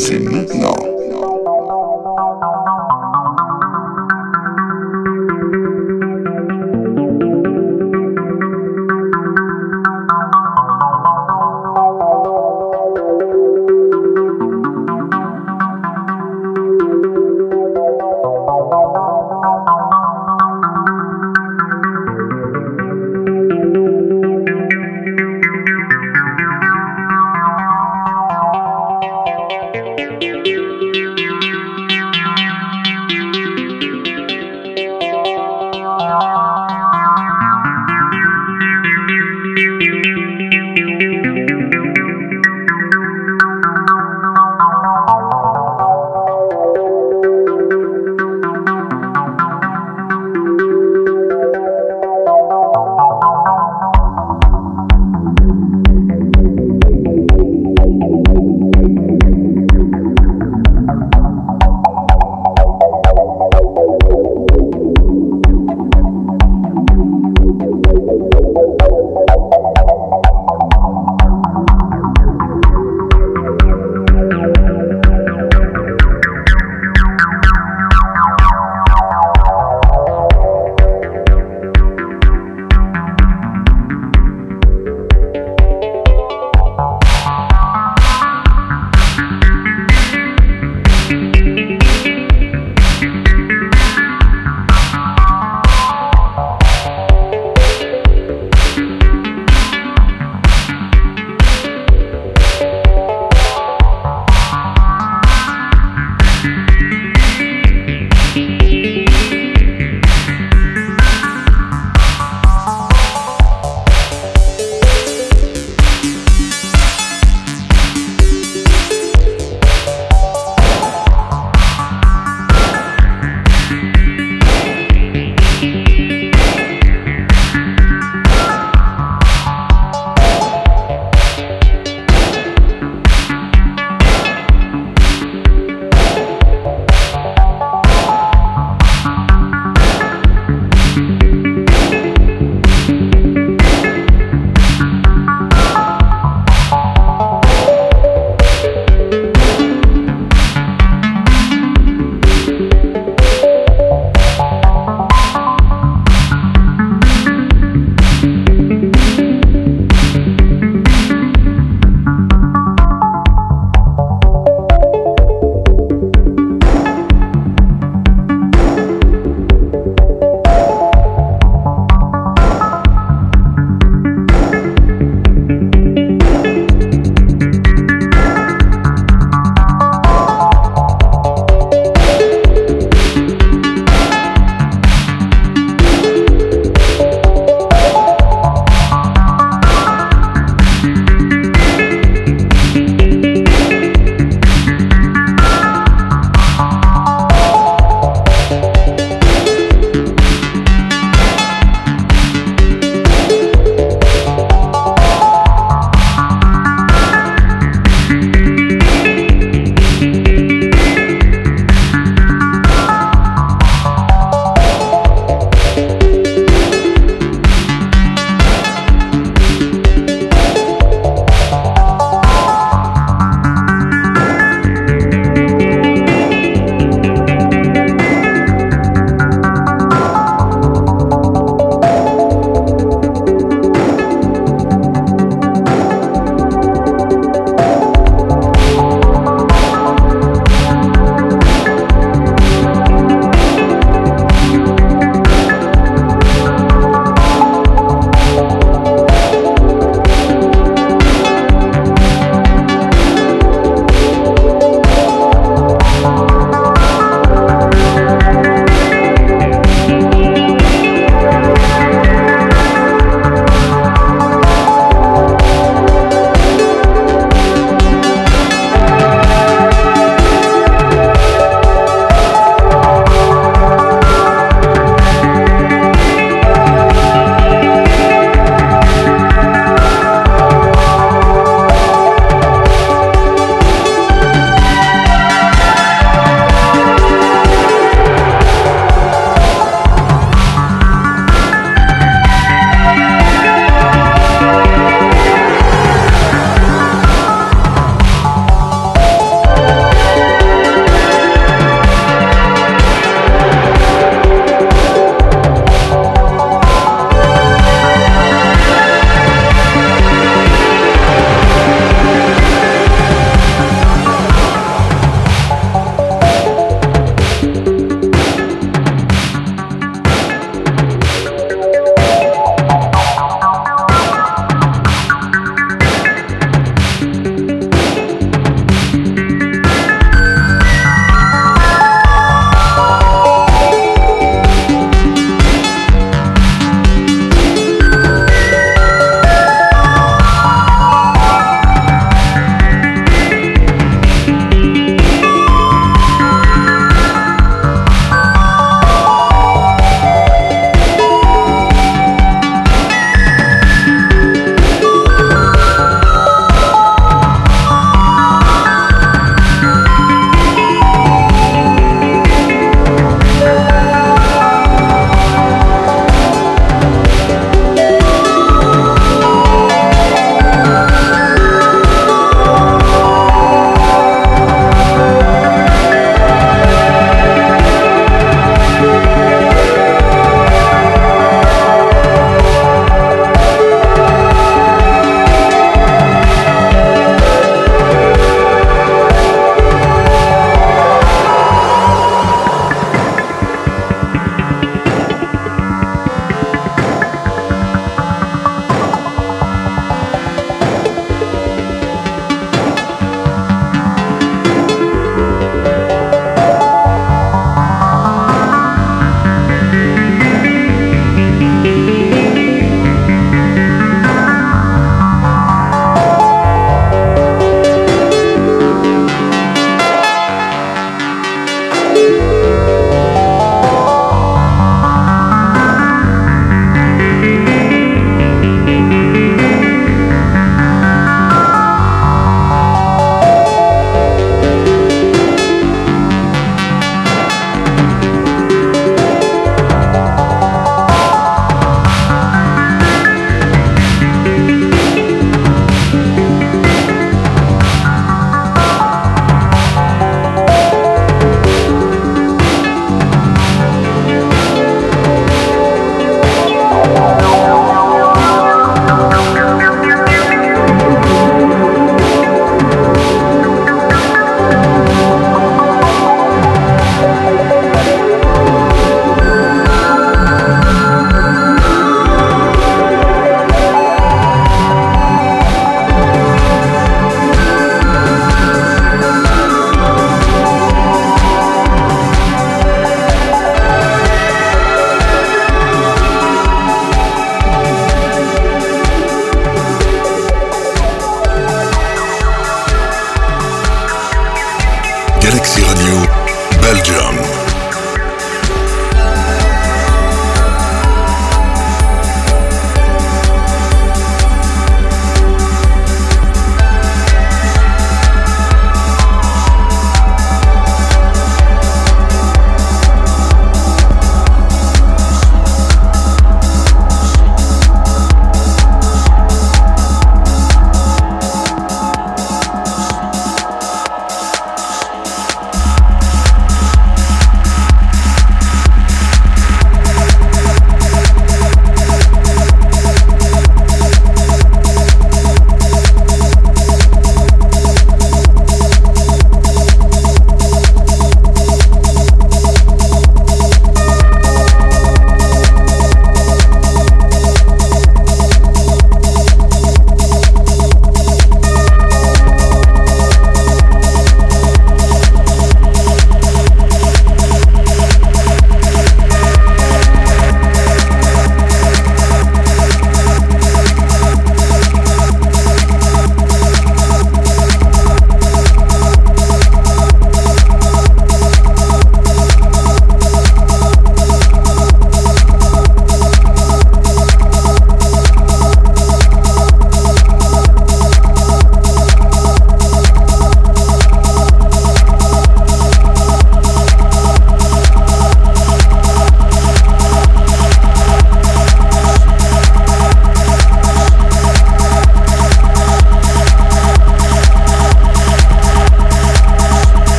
Tuned. C'est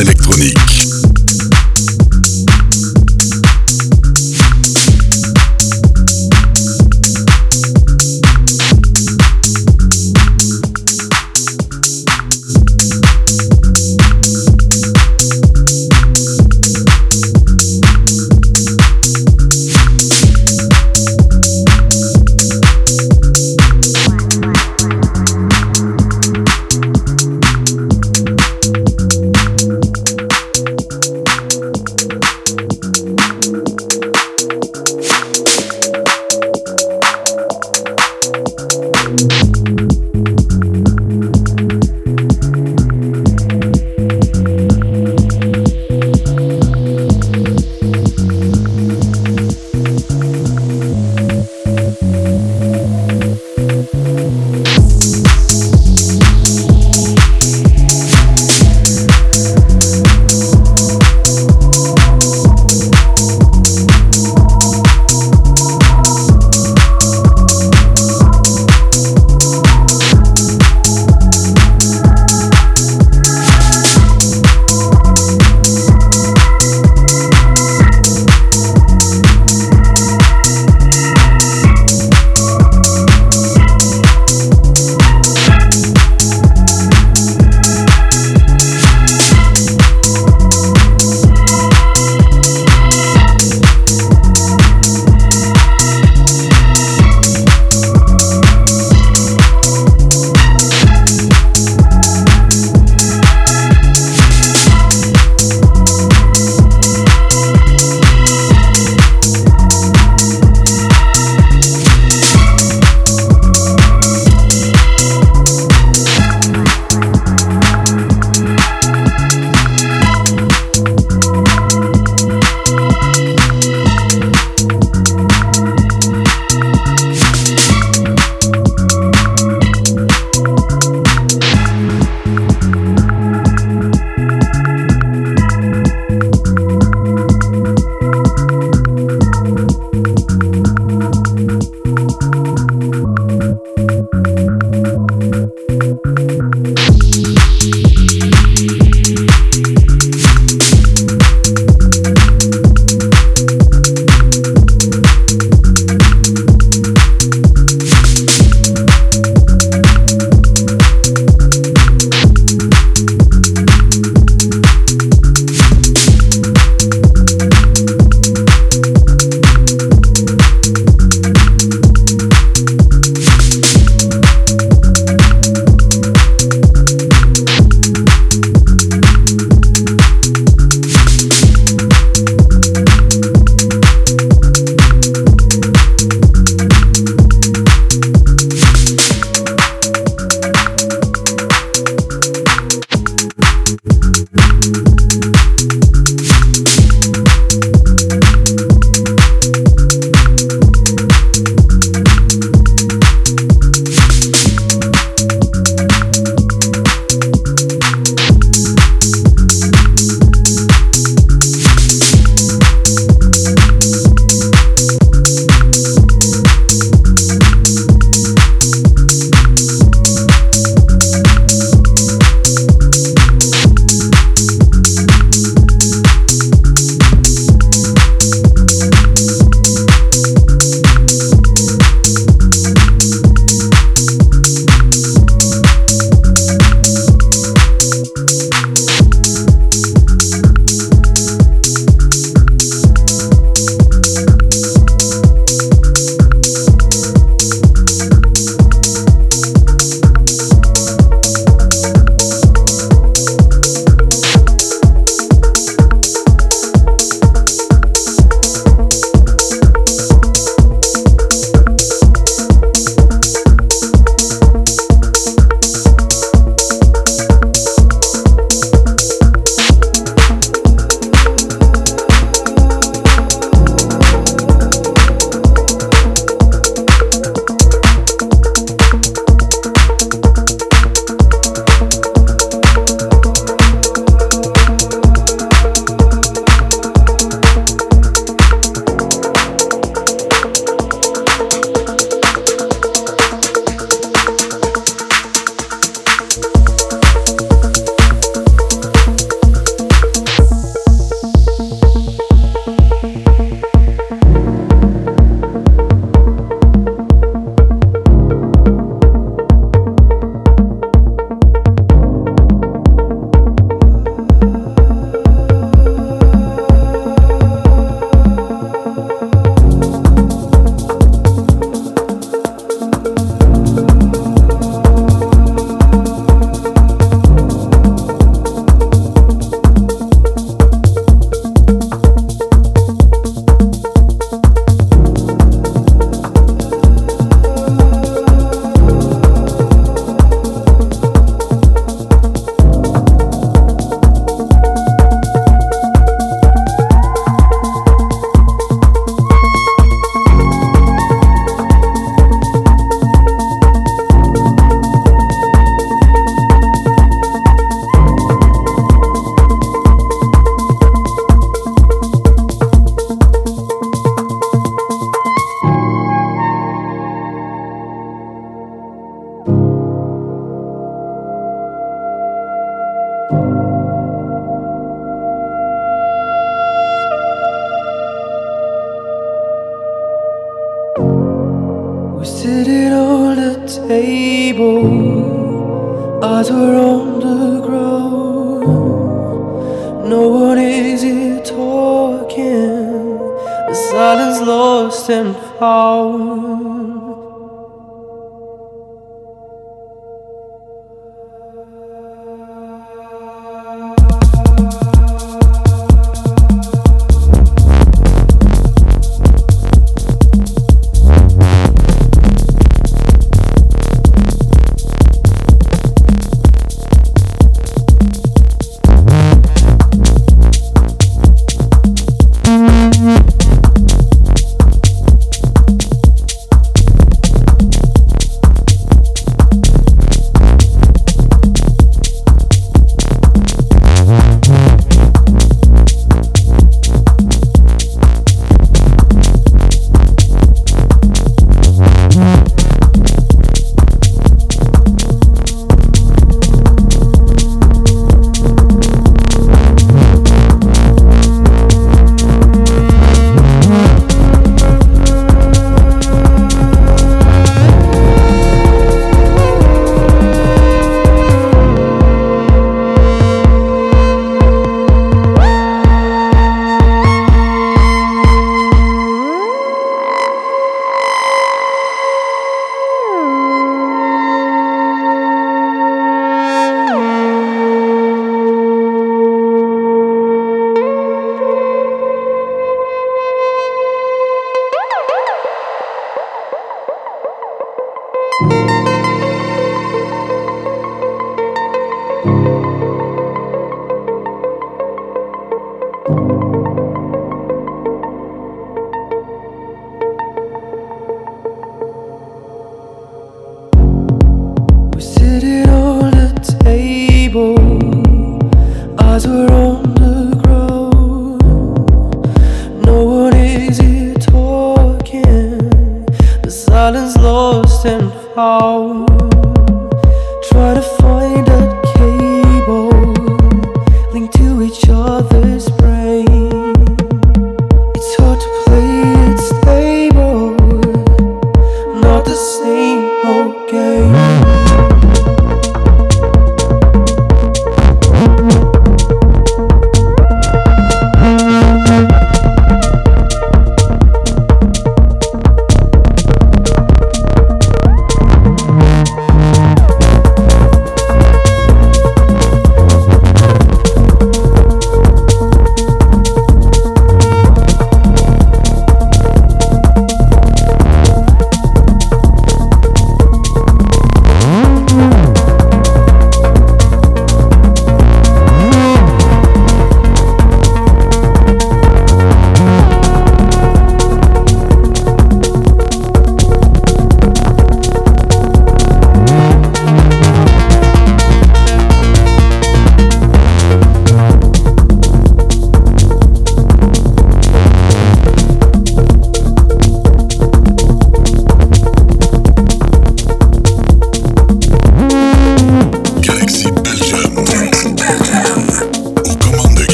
électronique.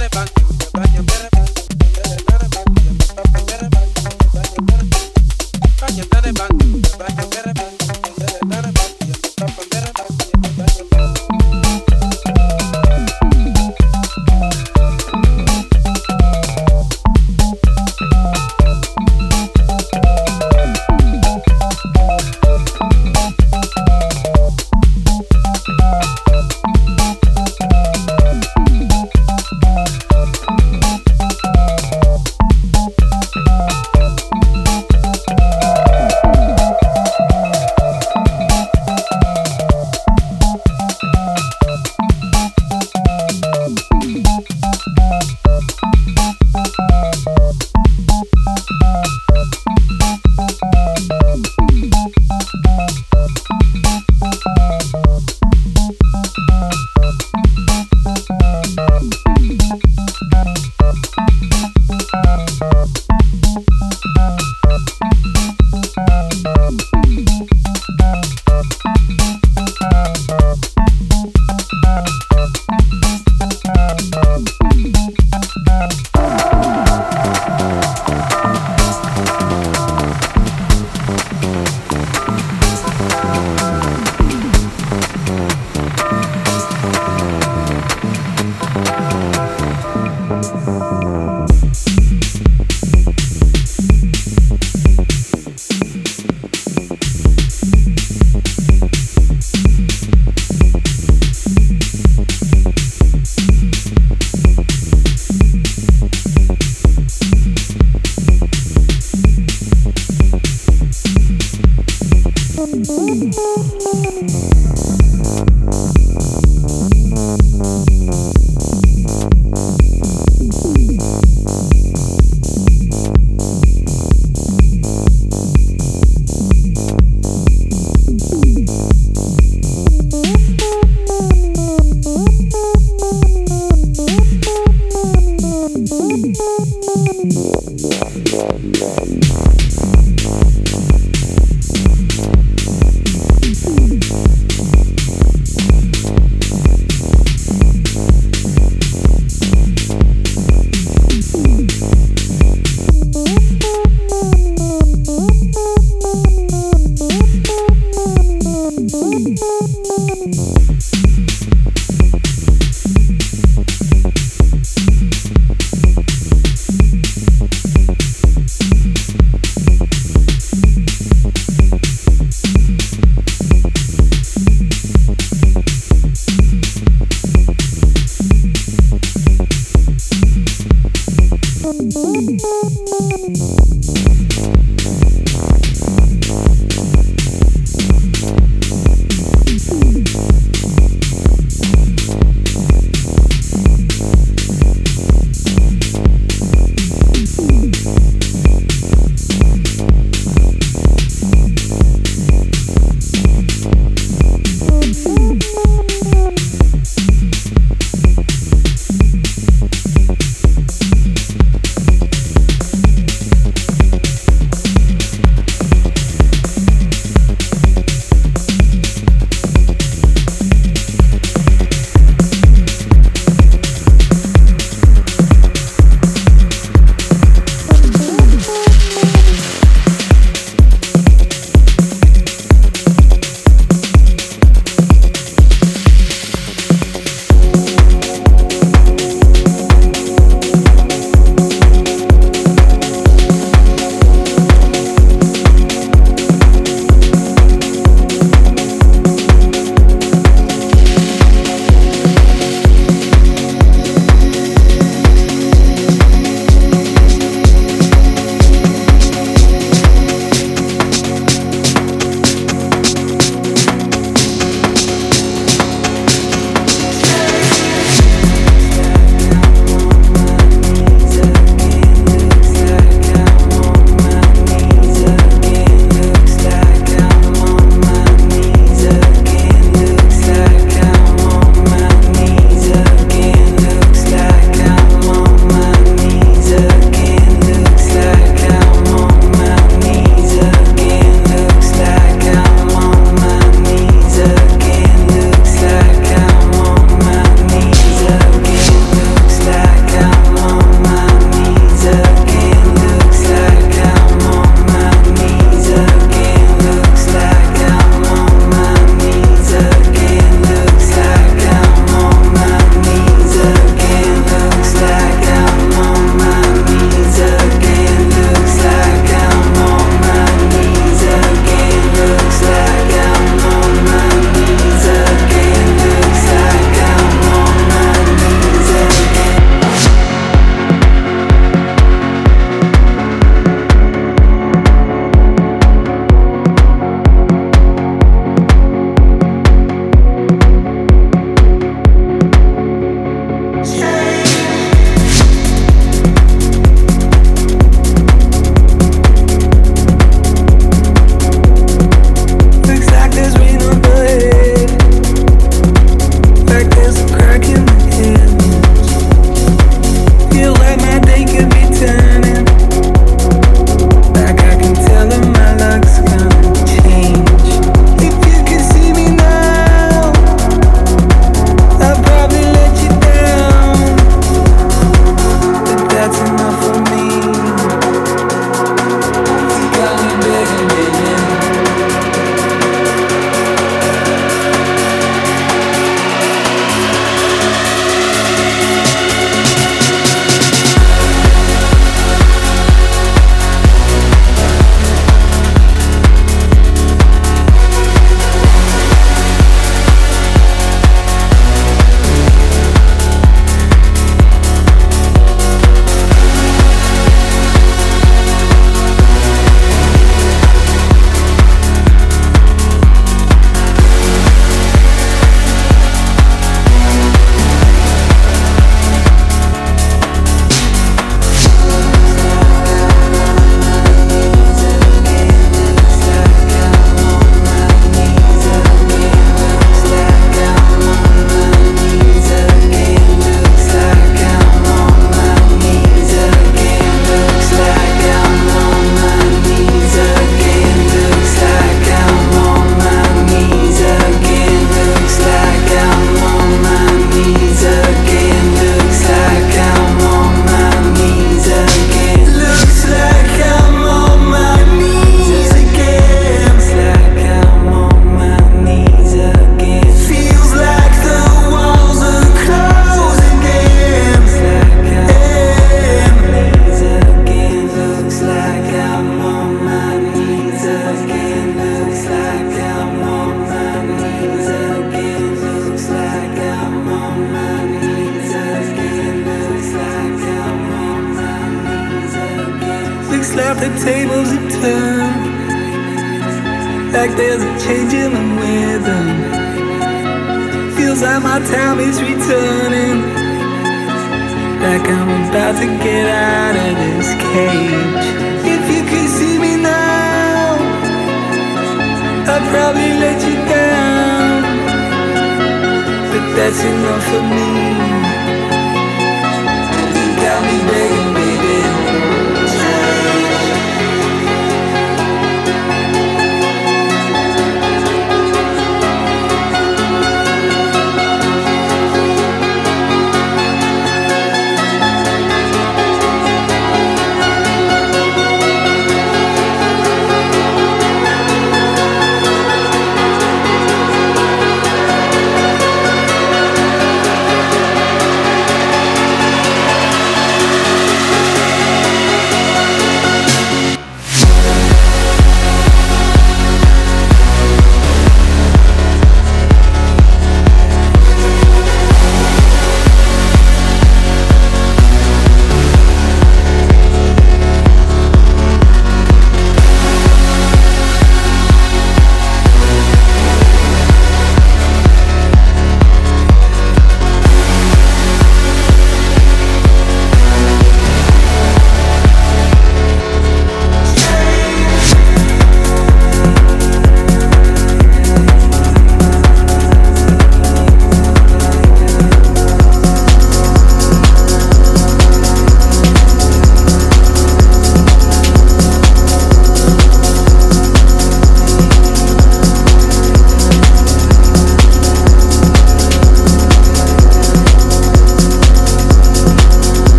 de pan.